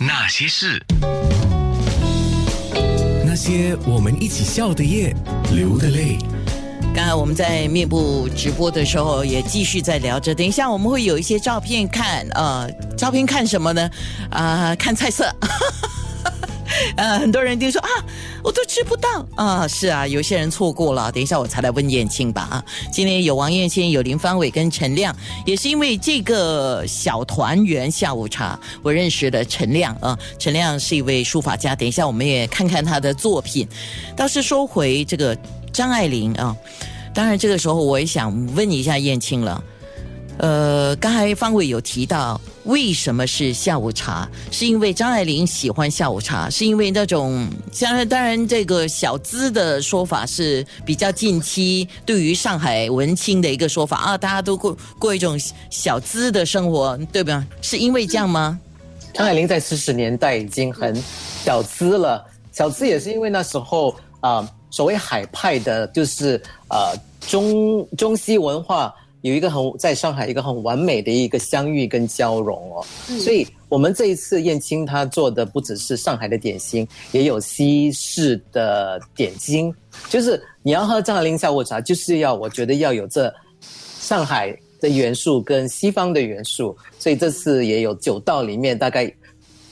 那些事，那些我们一起笑的夜，流的泪。刚才我们在面部直播的时候，也继续在聊着。等一下我们会有一些照片看，呃，照片看什么呢？啊、看菜色。呃，很多人就说啊，我都吃不到啊。是啊，有些人错过了。等一下我才来问燕青吧啊。今天有王燕青，有林方伟跟陈亮，也是因为这个小团圆下午茶，我认识了陈亮啊。陈亮是一位书法家，等一下我们也看看他的作品。倒是说回这个张爱玲啊，当然这个时候我也想问一下燕青了。呃，刚才方伟有提到，为什么是下午茶？是因为张爱玲喜欢下午茶，是因为那种，像，当然，这个小资的说法是比较近期对于上海文青的一个说法啊，大家都过过一种小资的生活，对吧？是因为这样吗？张爱玲在四十年代已经很小资了，小资也是因为那时候啊、所谓海派的，就是呃中中西文化有一个很在上海一个很完美的一个相遇跟交融哦，所以我们这一次燕青他做的不只是上海的点心，也有西式的点心，就是你要喝张爱玲下午茶，就是要我觉得要有这上海的元素跟西方的元素，所以这次也有九道里面大概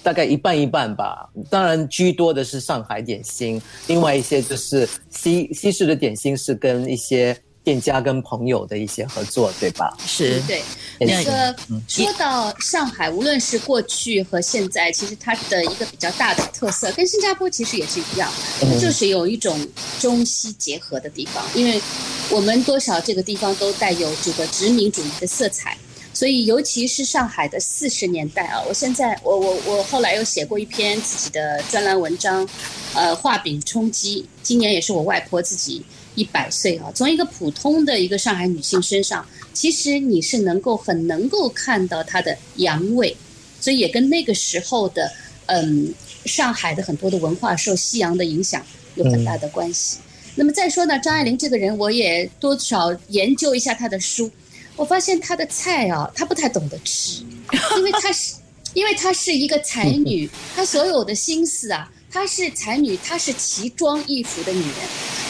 大概一半一半吧。当然居多的是上海点心，另外一些就是西西式的点心是跟一些店家跟朋友的一些合作，对吧？是对，那那个说到上海，无论是过去和现在，其实它的一个比较大的特色，跟新加坡其实也是一样，它就是有一种中西结合的地方。因为我们多少这个地方都带有这个殖民主义的色彩，所以尤其是上海的四十年代啊，我现在我我我后来又写过一篇自己的专栏文章，呃，画饼充饥，今年也是我外婆自己一百岁啊，从一个普通的一个上海女性身上。其实你是能够很能够看到她的阳味，所以也跟那个时候的嗯上海的很多的文化受西洋的影响有很大的关系。那么再说呢，张爱玲这个人，我也多少研究一下她的书，我发现她的菜啊，她不太懂得吃，因为她是因为她是一个才女，她所有的心思啊，她是才女，她是奇装异服的女人，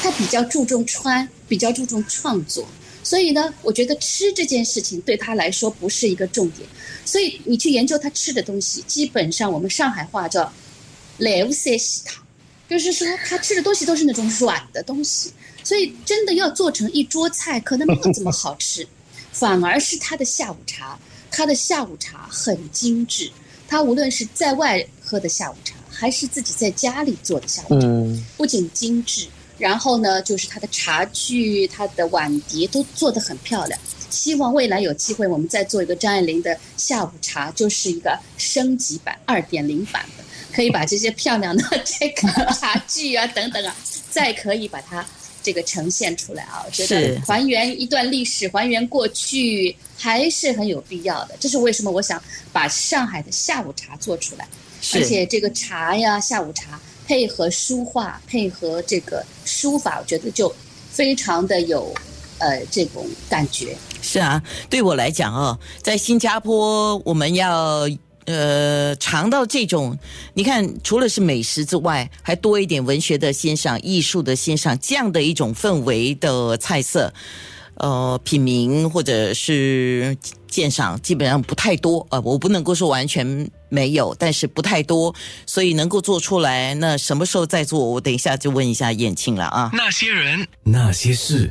她比较注重穿，比较注重创作。所以呢，我觉得吃这件事情对他来说不是一个重点。所以你去研究他吃的东西，基本上我们上海话叫“来无塞西汤”，就是说他吃的东西都是那种软的东西。所以真的要做成一桌菜，可能没有这么好吃，反而是他的下午茶，他的下午茶很精致。他无论是在外喝的下午茶，还是自己在家里做的下午茶，嗯，不仅精致。然后呢，就是它的茶具、它的碗碟都做得很漂亮。希望未来有机会，我们再做一个张爱玲的下午茶，就是一个升级版、二点零版的，可以把这些漂亮的这个茶具啊等等啊，再可以把它这个呈现出来啊。我觉得还原一段历史、还原过去还是很有必要的。这是为什么我想把上海的下午茶做出来，而且这个茶呀，下午茶。配合书画，配合这个书法，我觉得就非常的有，呃，这种感觉。是啊，对我来讲哦，在新加坡我们要呃尝到这种，你看除了是美食之外，还多一点文学的欣赏、艺术的欣赏这样的一种氛围的菜色。呃，品名或者是鉴赏，基本上不太多。呃，我不能够说完全没有，但是不太多，所以能够做出来，那什么时候再做？我等一下就问一下燕青了啊。那些人，那些事，